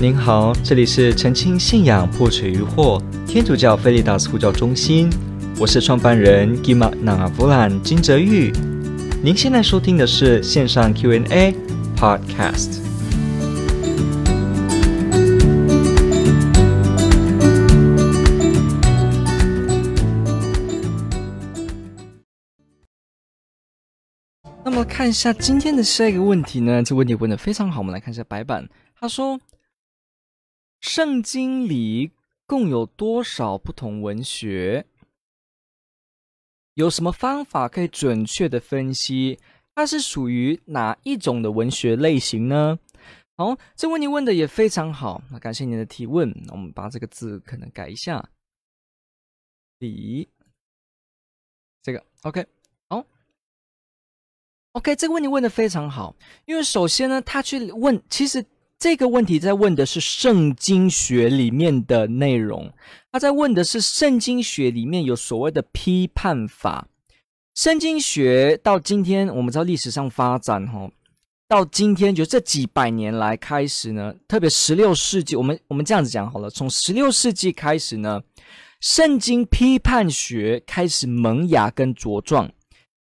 您好，这里是澄清信仰破除疑惑天主教菲利达斯呼叫中心，我是创办人 Gima Navavulan 金泽玉。您现在收听的是线上 Q&A Podcast。那么看一下今天的下一个问题呢？这个问题问得非常好，我们来看一下白板。他说。圣经里共有多少不同文学？有什么方法可以准确的分析它是属于哪一种的文学类型呢？好，这问题问的也非常好，那感谢您的提问。我们把这个字可能改一下，里这个 OK 好，OK 这个问题问的非常好，因为首先呢，他去问其实。这个问题在问的是圣经学里面的内容，他在问的是圣经学里面有所谓的批判法。圣经学到今天，我们知道历史上发展哈，到今天就这几百年来开始呢，特别十六世纪，我们我们这样子讲好了，从十六世纪开始呢，圣经批判学开始萌芽跟茁壮。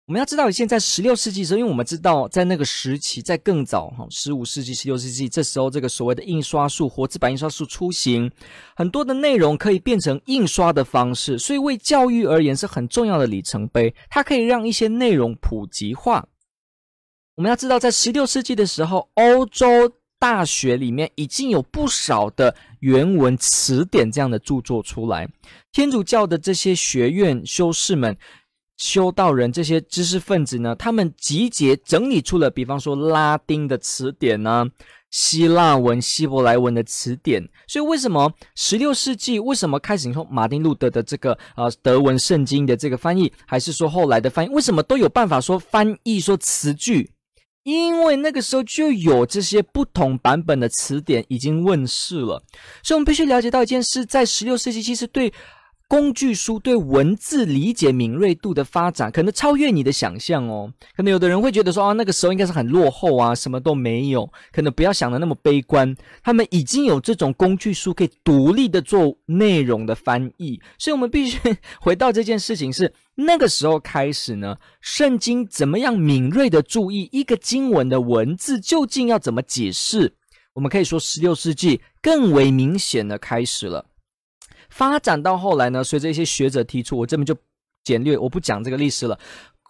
我们要知道，现在十六世纪的时候，因为我们知道，在那个时期，在更早哈，十五世纪、十六世纪，这时候这个所谓的印刷术、活字版印刷术出行，很多的内容可以变成印刷的方式，所以为教育而言是很重要的里程碑。它可以让一些内容普及化。我们要知道，在十六世纪的时候，欧洲大学里面已经有不少的原文词典这样的著作出来，天主教的这些学院修士们。修道人这些知识分子呢，他们集结整理出了，比方说拉丁的词典呢、啊，希腊文、希伯来文的词典。所以为什么十六世纪为什么开始你说马丁路德的这个呃德文圣经的这个翻译，还是说后来的翻译，为什么都有办法说翻译说词句？因为那个时候就有这些不同版本的词典已经问世了。所以我们必须了解到一件事，在十六世纪其实对。工具书对文字理解敏锐度的发展，可能超越你的想象哦。可能有的人会觉得说啊，那个时候应该是很落后啊，什么都没有。可能不要想的那么悲观，他们已经有这种工具书可以独立的做内容的翻译。所以，我们必须回到这件事情是那个时候开始呢，圣经怎么样敏锐的注意一个经文的文字究竟要怎么解释？我们可以说，十六世纪更为明显的开始了。发展到后来呢，随着一些学者提出，我这边就简略，我不讲这个历史了。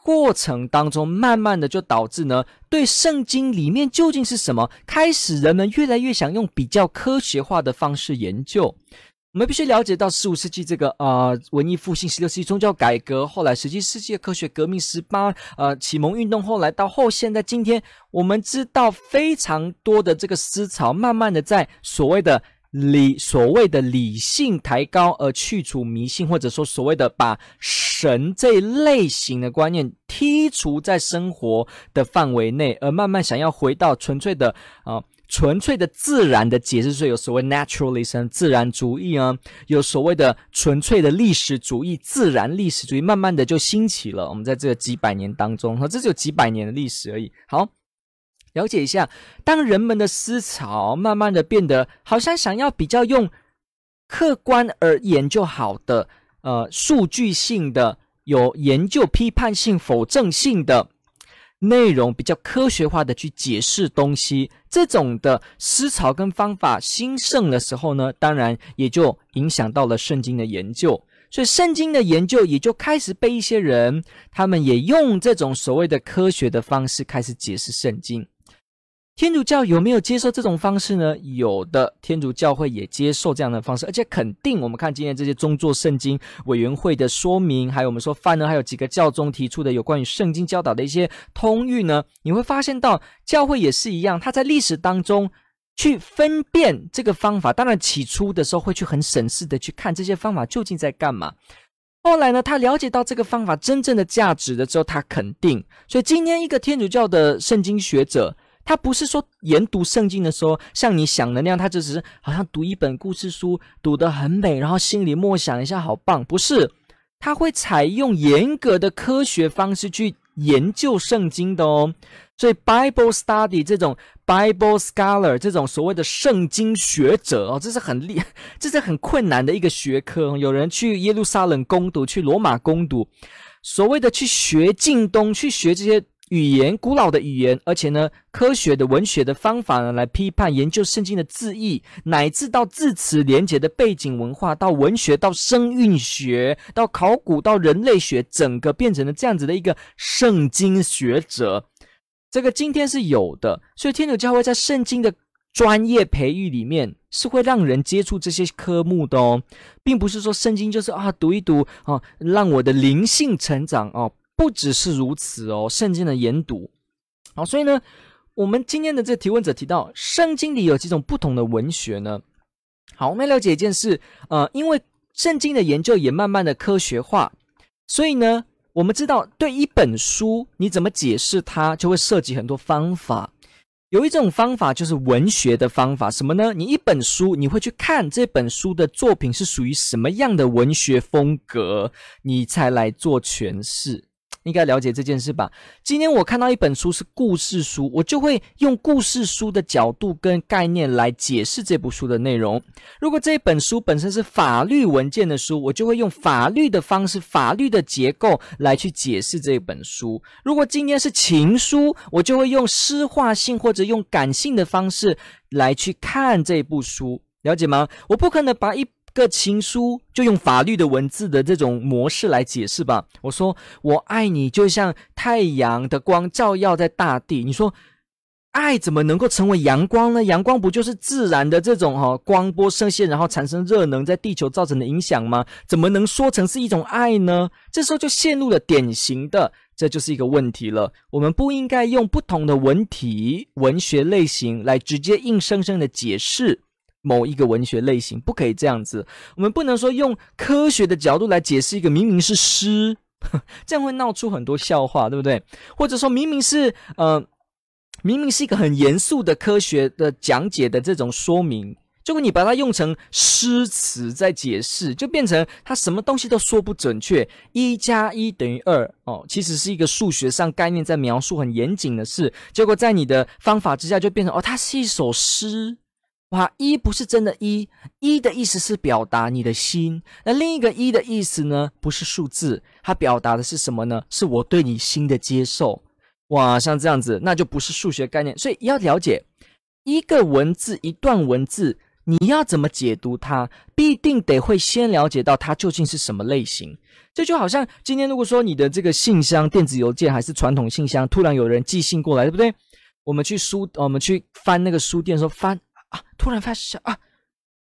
过程当中，慢慢的就导致呢，对圣经里面究竟是什么，开始人们越来越想用比较科学化的方式研究。我们必须了解到十五世纪这个、呃，文艺复兴，十六世纪宗教改革，后来十七世纪科学革命，十八呃启蒙运动，后来到后现在今天，我们知道非常多的这个思潮，慢慢的在所谓的。理所谓的理性抬高，而去除迷信，或者说所谓的把神这类型的观念剔除在生活的范围内，而慢慢想要回到纯粹的啊、纯粹的自然的解释，所有所谓 naturalism 自然主义啊，有所谓的纯粹的历史主义自然历史主义，慢慢的就兴起了。我们在这个几百年当中，哈，这只有几百年的历史而已。好。了解一下，当人们的思潮慢慢的变得好像想要比较用客观而言就好的，呃，数据性的、有研究批判性、否证性的内容，比较科学化的去解释东西，这种的思潮跟方法兴盛的时候呢，当然也就影响到了圣经的研究，所以圣经的研究也就开始被一些人，他们也用这种所谓的科学的方式开始解释圣经。天主教有没有接受这种方式呢？有的，天主教会也接受这样的方式，而且肯定。我们看今天这些宗座圣经委员会的说明，还有我们说范呢，还有几个教宗提出的有关于圣经教导的一些通谕呢，你会发现到教会也是一样，他在历史当中去分辨这个方法。当然，起初的时候会去很审视的去看这些方法究竟在干嘛。后来呢，他了解到这个方法真正的价值的时候，他肯定。所以今天一个天主教的圣经学者。他不是说研读圣经的时候像你想的那样，他就只是好像读一本故事书，读得很美，然后心里默想一下，好棒。不是，他会采用严格的科学方式去研究圣经的哦。所以 Bible study 这种 Bible scholar 这种所谓的圣经学者哦，这是很厉，这是很困难的一个学科。有人去耶路撒冷攻读，去罗马攻读，所谓的去学近东，去学这些。语言古老的语言，而且呢，科学的文学的方法呢，来批判研究圣经的字义，乃至到字词连结的背景文化，到文学，到声韵学，到考古，到人类学，整个变成了这样子的一个圣经学者。这个今天是有的，所以天主教会在圣经的专业培育里面是会让人接触这些科目的哦，并不是说圣经就是啊读一读啊，让我的灵性成长哦。不只是如此哦，圣经的研读，好，所以呢，我们今天的这个提问者提到，圣经里有几种不同的文学呢？好，我们要了解一件事，呃，因为圣经的研究也慢慢的科学化，所以呢，我们知道对一本书你怎么解释它，就会涉及很多方法。有一种方法就是文学的方法，什么呢？你一本书，你会去看这本书的作品是属于什么样的文学风格，你才来做诠释。应该了解这件事吧？今天我看到一本书是故事书，我就会用故事书的角度跟概念来解释这部书的内容。如果这本书本身是法律文件的书，我就会用法律的方式、法律的结构来去解释这本书。如果今天是情书，我就会用诗化性或者用感性的方式来去看这部书，了解吗？我不可能把一个情书就用法律的文字的这种模式来解释吧。我说我爱你，就像太阳的光照耀在大地。你说爱怎么能够成为阳光呢？阳光不就是自然的这种哈光波射线，然后产生热能在地球造成的影响吗？怎么能说成是一种爱呢？这时候就陷入了典型的，这就是一个问题了。我们不应该用不同的文体、文学类型来直接硬生生的解释。某一个文学类型不可以这样子，我们不能说用科学的角度来解释一个明明是诗，这样会闹出很多笑话，对不对？或者说明明是呃，明明是一个很严肃的科学的讲解的这种说明，结果你把它用成诗词在解释，就变成它什么东西都说不准确。一加一等于二哦，其实是一个数学上概念在描述很严谨的事，结果在你的方法之下就变成哦，它是一首诗。哇，一不是真的一，一的意思是表达你的心。那另一个一的意思呢？不是数字，它表达的是什么呢？是我对你心的接受。哇，像这样子，那就不是数学概念。所以要了解一个文字、一段文字，你要怎么解读它，必定得会先了解到它究竟是什么类型。这就好像今天如果说你的这个信箱、电子邮件还是传统信箱，突然有人寄信过来，对不对？我们去书，我们去翻那个书店的时候翻。啊！突然发现啊，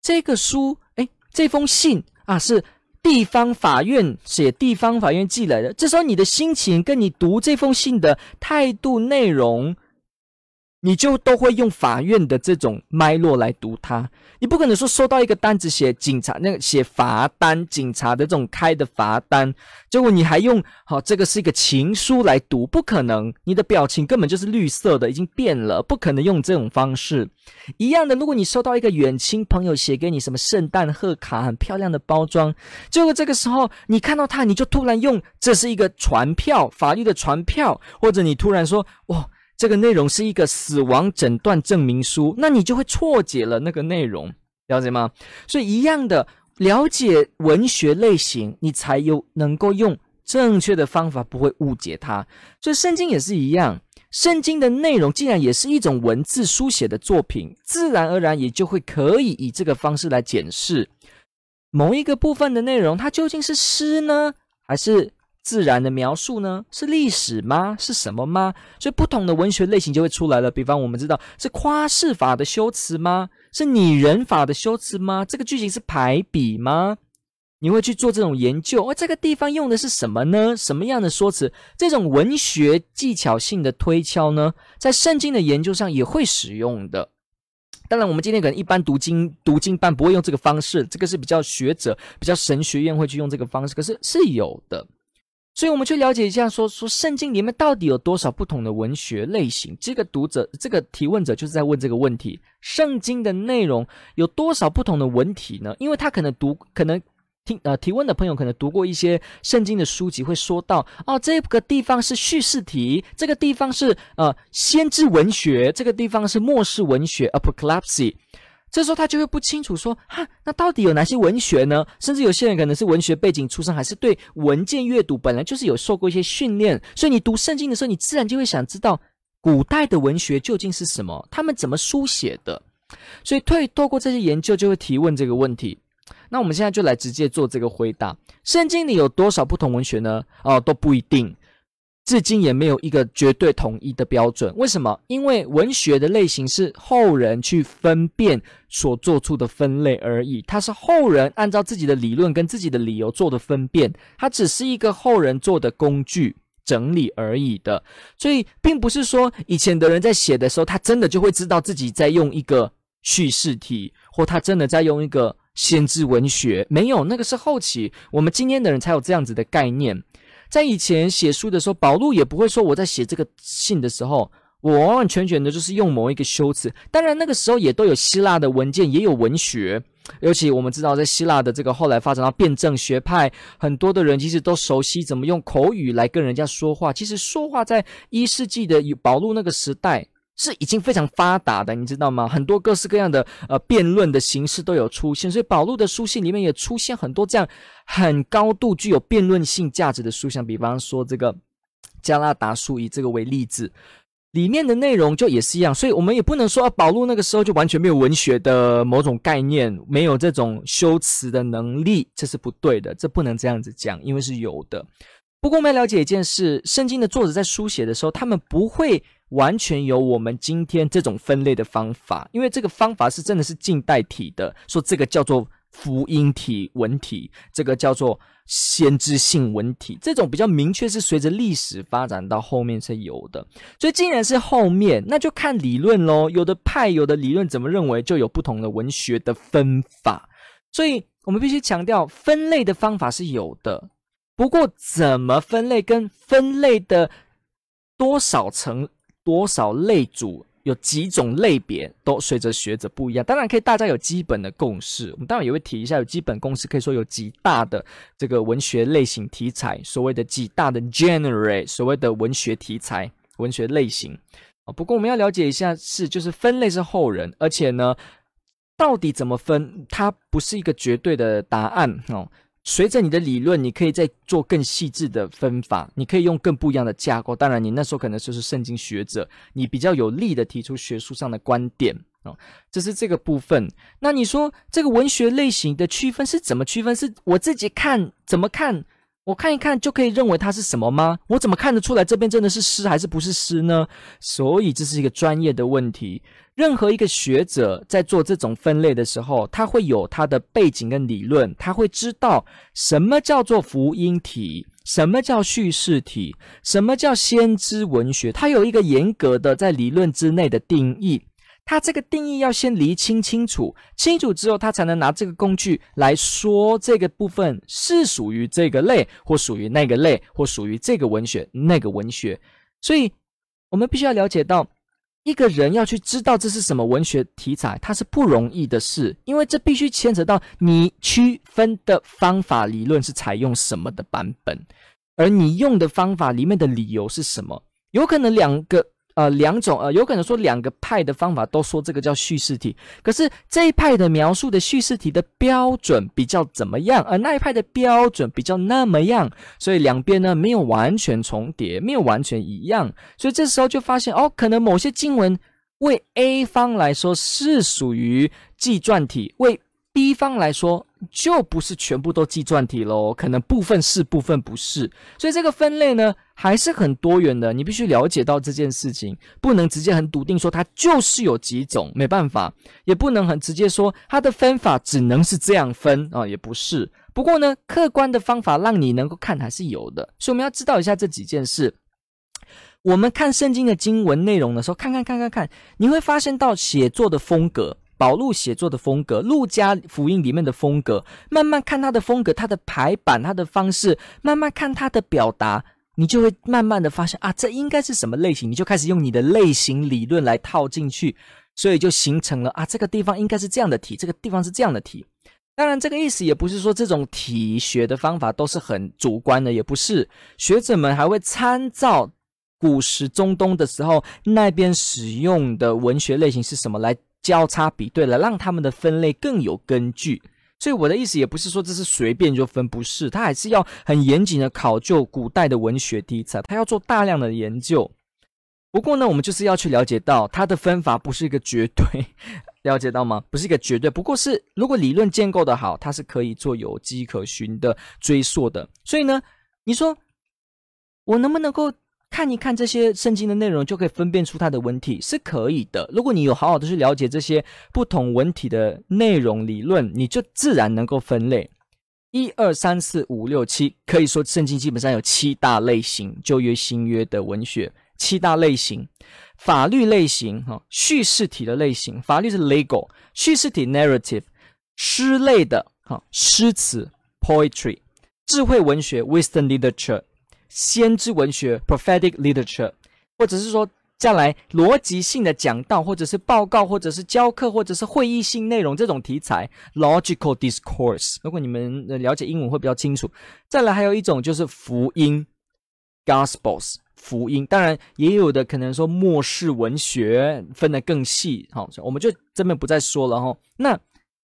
这个书，哎，这封信啊，是地方法院写，地方法院寄来的。这时候你的心情跟你读这封信的态度内容。你就都会用法院的这种脉络来读它，你不可能说收到一个单子写警察那个写罚单，警察的这种开的罚单，结果你还用好这个是一个情书来读，不可能，你的表情根本就是绿色的，已经变了，不可能用这种方式。一样的，如果你收到一个远亲朋友写给你什么圣诞贺卡，很漂亮的包装，结果这个时候你看到它，你就突然用这是一个传票，法律的传票，或者你突然说哇。这个内容是一个死亡诊断证明书，那你就会错解了那个内容，了解吗？所以一样的，了解文学类型，你才有能够用正确的方法，不会误解它。所以圣经也是一样，圣经的内容既然也是一种文字书写的作品，自然而然也就会可以以这个方式来检视某一个部分的内容，它究竟是诗呢，还是？自然的描述呢？是历史吗？是什么吗？所以不同的文学类型就会出来了。比方我们知道是夸饰法的修辞吗？是拟人法的修辞吗？这个句型是排比吗？你会去做这种研究？而这个地方用的是什么呢？什么样的说辞？这种文学技巧性的推敲呢，在圣经的研究上也会使用的。当然，我们今天可能一般读经读经班不会用这个方式，这个是比较学者、比较神学院会去用这个方式，可是是有的。所以，我们去了解一下说，说说圣经里面到底有多少不同的文学类型？这个读者，这个提问者就是在问这个问题：圣经的内容有多少不同的文体呢？因为他可能读，可能听呃提问的朋友可能读过一些圣经的书籍，会说到哦，这个地方是叙事体，这个地方是呃先知文学，这个地方是末世文学 （apocalypse）。这时候他就会不清楚说哈，那到底有哪些文学呢？甚至有些人可能是文学背景出身，还是对文件阅读本来就是有受过一些训练，所以你读圣经的时候，你自然就会想知道古代的文学究竟是什么，他们怎么书写的。所以退透过这些研究，就会提问这个问题。那我们现在就来直接做这个回答：圣经里有多少不同文学呢？哦，都不一定。至今也没有一个绝对统一的标准。为什么？因为文学的类型是后人去分辨所做出的分类而已。它是后人按照自己的理论跟自己的理由做的分辨，它只是一个后人做的工具整理而已的。所以，并不是说以前的人在写的时候，他真的就会知道自己在用一个叙事体，或他真的在用一个先知文学。没有，那个是后期，我们今天的人才有这样子的概念。在以前写书的时候，保禄也不会说我在写这个信的时候，我完完全全的就是用某一个修辞。当然，那个时候也都有希腊的文件，也有文学。尤其我们知道，在希腊的这个后来发展到辩证学派，很多的人其实都熟悉怎么用口语来跟人家说话。其实说话在一世纪的保禄那个时代。是已经非常发达的，你知道吗？很多各式各样的呃辩论的形式都有出现，所以保禄的书信里面也出现很多这样很高度具有辩论性价值的书，像比方说这个加拉达书，以这个为例子，里面的内容就也是一样。所以我们也不能说啊，保禄那个时候就完全没有文学的某种概念，没有这种修辞的能力，这是不对的，这不能这样子讲，因为是有的。不过我们要了解一件事，圣经的作者在书写的时候，他们不会。完全有我们今天这种分类的方法，因为这个方法是真的是近代体的，说这个叫做福音体文体，这个叫做先知性文体，这种比较明确是随着历史发展到后面才有的。所以既然是后面，那就看理论喽。有的派有的理论怎么认为，就有不同的文学的分法。所以我们必须强调，分类的方法是有的，不过怎么分类跟分类的多少层。多少类组，有几种类别，都随着学者不一样。当然可以，大家有基本的共识。我们当然也会提一下，有基本共识，可以说有几大的这个文学类型题材，所谓的几大的 genre，所谓的文学题材、文学类型啊。不过我们要了解一下，是就是分类是后人，而且呢，到底怎么分，它不是一个绝对的答案哦。随着你的理论，你可以再做更细致的分法，你可以用更不一样的架构。当然，你那时候可能就是圣经学者，你比较有力的提出学术上的观点哦。这是这个部分。那你说这个文学类型的区分是怎么区分？是我自己看怎么看？我看一看就可以认为它是什么吗？我怎么看得出来这边真的是诗还是不是诗呢？所以这是一个专业的问题。任何一个学者在做这种分类的时候，他会有他的背景跟理论，他会知道什么叫做福音体，什么叫叙事体，什么叫先知文学，他有一个严格的在理论之内的定义。他这个定义要先厘清清楚，清楚之后，他才能拿这个工具来说这个部分是属于这个类，或属于那个类，或属于这个文学那个文学。所以，我们必须要了解到，一个人要去知道这是什么文学题材，它是不容易的事，因为这必须牵扯到你区分的方法理论是采用什么的版本，而你用的方法里面的理由是什么，有可能两个。呃，两种呃，有可能说两个派的方法都说这个叫叙事体，可是这一派的描述的叙事体的标准比较怎么样，而那一派的标准比较那么样，所以两边呢没有完全重叠，没有完全一样，所以这时候就发现哦，可能某些经文为 A 方来说是属于纪传体，为 B 方来说就不是全部都纪传体喽，可能部分是，部分不是，所以这个分类呢还是很多元的。你必须了解到这件事情，不能直接很笃定说它就是有几种，没办法，也不能很直接说它的分法只能是这样分啊，也不是。不过呢，客观的方法让你能够看还是有的，所以我们要知道一下这几件事。我们看圣经的经文内容的时候，看看看看看，你会发现到写作的风格。保禄写作的风格，路加福音里面的风格，慢慢看他的风格，他的排版，他的方式，慢慢看他的表达，你就会慢慢的发现啊，这应该是什么类型，你就开始用你的类型理论来套进去，所以就形成了啊，这个地方应该是这样的题，这个地方是这样的题。当然，这个意思也不是说这种体学的方法都是很主观的，也不是。学者们还会参照古时中东的时候那边使用的文学类型是什么来交叉比对，了让他们的分类更有根据。所以我的意思也不是说这是随便就分，不是，他还是要很严谨的考究古代的文学题材，他要做大量的研究。不过呢，我们就是要去了解到它的分法不是一个绝对，了解到吗？不是一个绝对，不过是如果理论建构的好，它是可以做有迹可循的追溯的。所以呢，你说我能不能够看一看这些圣经的内容，就可以分辨出它的文体？是可以的。如果你有好好的去了解这些不同文体的内容理论，你就自然能够分类。一二三四五六七，可以说圣经基本上有七大类型，旧约新约的文学。七大类型：法律类型，哈，叙事体的类型，法律是 legal，叙事体 narrative，诗类的，哈，诗词 poetry，智慧文学 wisdom literature，先知文学 prophetic literature，或者是说再来逻辑性的讲道，或者是报告，或者是教课，或者是会议性内容这种题材 logical discourse。如果你们了解英文会比较清楚。再来还有一种就是福音 gospels。福音当然也有的，可能说末世文学分得更细，好，我们就这边不再说了哈。那我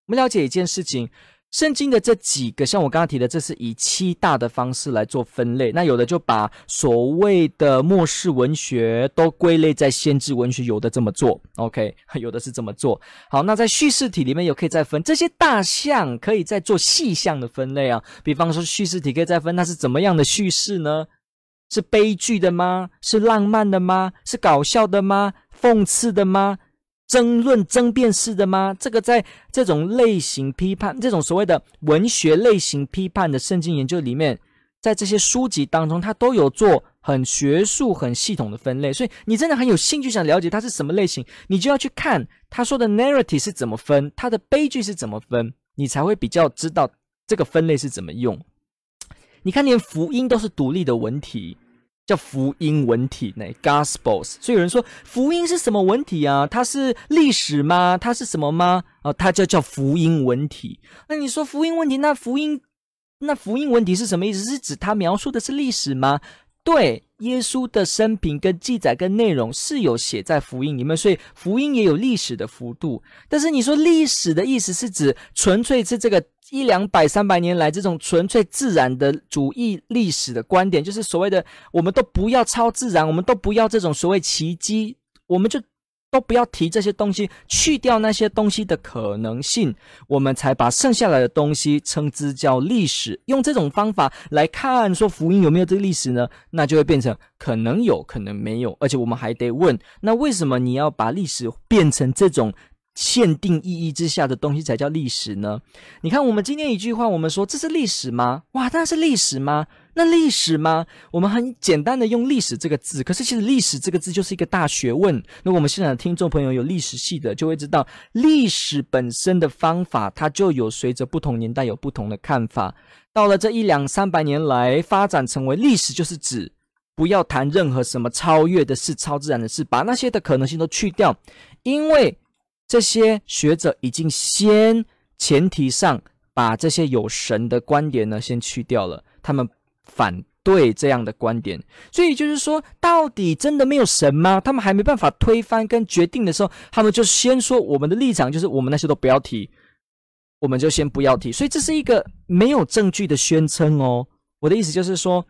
们了解一件事情，圣经的这几个，像我刚刚提的，这是以七大的方式来做分类。那有的就把所谓的末世文学都归类在先知文学，有的这么做，OK，有的是这么做。好，那在叙事体里面有可以再分这些大项，可以再做细项的分类啊。比方说叙事体可以再分，那是怎么样的叙事呢？是悲剧的吗？是浪漫的吗？是搞笑的吗？讽刺的吗？争论、争辩式的吗？这个在这种类型批判、这种所谓的文学类型批判的圣经研究里面，在这些书籍当中，它都有做很学术、很系统的分类。所以你真的很有兴趣想了解它是什么类型，你就要去看他说的 narrative 是怎么分，他的悲剧是怎么分，你才会比较知道这个分类是怎么用。你看，连福音都是独立的文体，叫福音文体呢，Gospels。所以有人说，福音是什么文体啊？它是历史吗？它是什么吗？哦，它就叫福音文体。那你说福音文体，那福音，那福音文体是什么意思？是指它描述的是历史吗？对，耶稣的生平跟记载跟内容是有写在福音里面，所以福音也有历史的幅度。但是你说历史的意思是指纯粹是这个一两百、三百年来这种纯粹自然的主义历史的观点，就是所谓的我们都不要超自然，我们都不要这种所谓奇迹，我们就。都不要提这些东西，去掉那些东西的可能性，我们才把剩下来的东西称之叫历史。用这种方法来看，说福音有没有这个历史呢？那就会变成可能有，可能没有。而且我们还得问，那为什么你要把历史变成这种限定意义之下的东西才叫历史呢？你看，我们今天一句话，我们说这是历史吗？哇，那是历史吗？那历史吗？我们很简单的用历史这个字，可是其实历史这个字就是一个大学问。如果我们现场的听众朋友有历史系的，就会知道历史本身的方法，它就有随着不同年代有不同的看法。到了这一两三百年来，发展成为历史，就是指不要谈任何什么超越的事、超自然的事，把那些的可能性都去掉，因为这些学者已经先前提上把这些有神的观点呢先去掉了，他们。反对这样的观点，所以就是说，到底真的没有神吗？他们还没办法推翻跟决定的时候，他们就先说我们的立场就是我们那些都不要提，我们就先不要提。所以这是一个没有证据的宣称哦。我的意思就是说。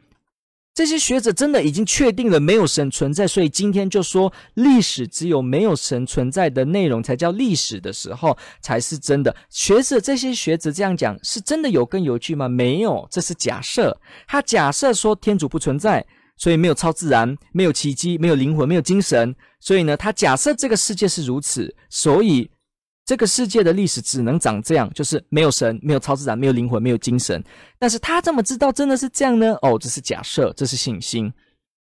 这些学者真的已经确定了没有神存在，所以今天就说历史只有没有神存在的内容才叫历史的时候，才是真的。学者这些学者这样讲是真的有根有据吗？没有，这是假设。他假设说天主不存在，所以没有超自然，没有奇迹，没有灵魂，没有精神。所以呢，他假设这个世界是如此，所以。这个世界的历史只能长这样，就是没有神，没有超自然，没有灵魂，没有精神。但是他怎么知道真的是这样呢？哦，这是假设，这是信心，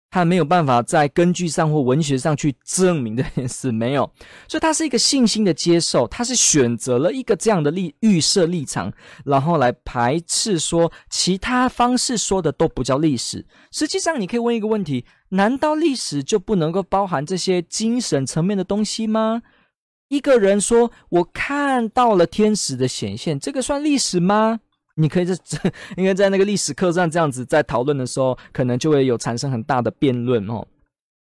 他没有办法在根据上或文学上去证明这件事，没有。所以他是一个信心的接受，他是选择了一个这样的立预设立场，然后来排斥说其他方式说的都不叫历史。实际上，你可以问一个问题：难道历史就不能够包含这些精神层面的东西吗？一个人说：“我看到了天使的显现”，这个算历史吗？你可以在这，应该在那个历史课上这样子在讨论的时候，可能就会有产生很大的辩论哦。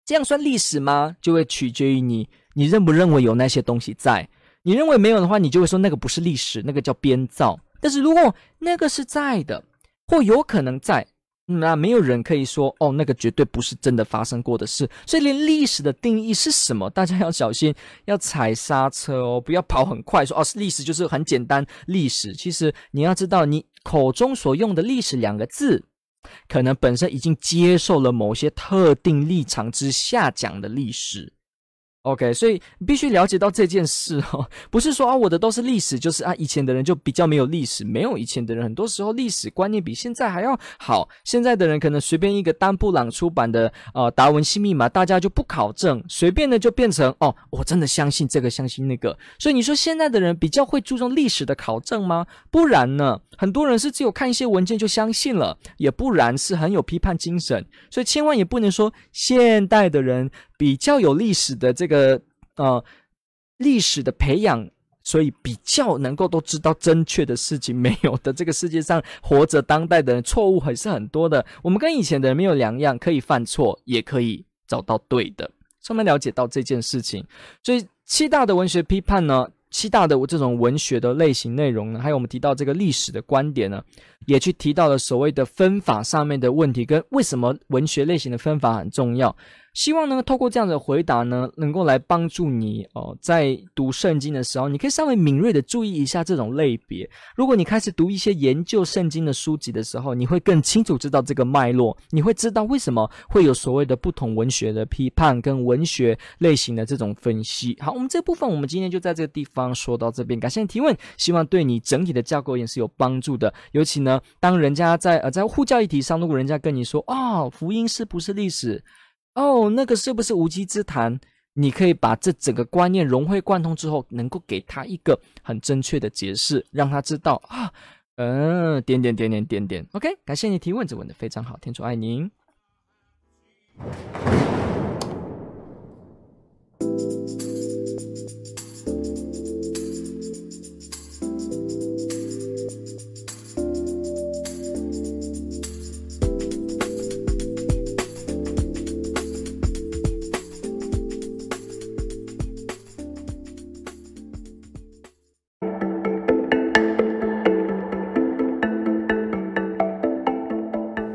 这样算历史吗？就会取决于你，你认不认为有那些东西在。你认为没有的话，你就会说那个不是历史，那个叫编造。但是如果那个是在的，或有可能在。那没有人可以说哦，那个绝对不是真的发生过的事。所以，连历史的定义是什么，大家要小心，要踩刹车哦，不要跑很快说，哦，历史就是很简单。历史其实你要知道，你口中所用的“历史”两个字，可能本身已经接受了某些特定立场之下讲的历史。OK，所以必须了解到这件事哦，不是说啊，我的都是历史，就是啊，以前的人就比较没有历史，没有以前的人，很多时候历史观念比现在还要好。现在的人可能随便一个丹布朗出版的呃达文西密码，大家就不考证，随便的就变成哦，我真的相信这个，相信那个。所以你说现在的人比较会注重历史的考证吗？不然呢，很多人是只有看一些文件就相信了，也不然是很有批判精神。所以千万也不能说现代的人。比较有历史的这个呃历史的培养，所以比较能够都知道正确的事情。没有的，这个世界上活着当代的人错误还是很多的。我们跟以前的人没有两样，可以犯错，也可以找到对的。上面了解到这件事情，所以七大的文学批判呢，七大的这种文学的类型内容呢，还有我们提到这个历史的观点呢，也去提到了所谓的分法上面的问题，跟为什么文学类型的分法很重要。希望呢，透过这样的回答呢，能够来帮助你哦，在读圣经的时候，你可以稍微敏锐的注意一下这种类别。如果你开始读一些研究圣经的书籍的时候，你会更清楚知道这个脉络，你会知道为什么会有所谓的不同文学的批判跟文学类型的这种分析。好，我们这部分我们今天就在这个地方说到这边，感谢提问，希望对你整体的架构也是有帮助的。尤其呢，当人家在呃在护教议题上，如果人家跟你说哦，福音是不是历史？哦，那个是不是无稽之谈？你可以把这整个观念融会贯通之后，能够给他一个很正确的解释，让他知道啊，嗯，点点点点点点。OK，感谢你提问，这问的非常好，天主爱您。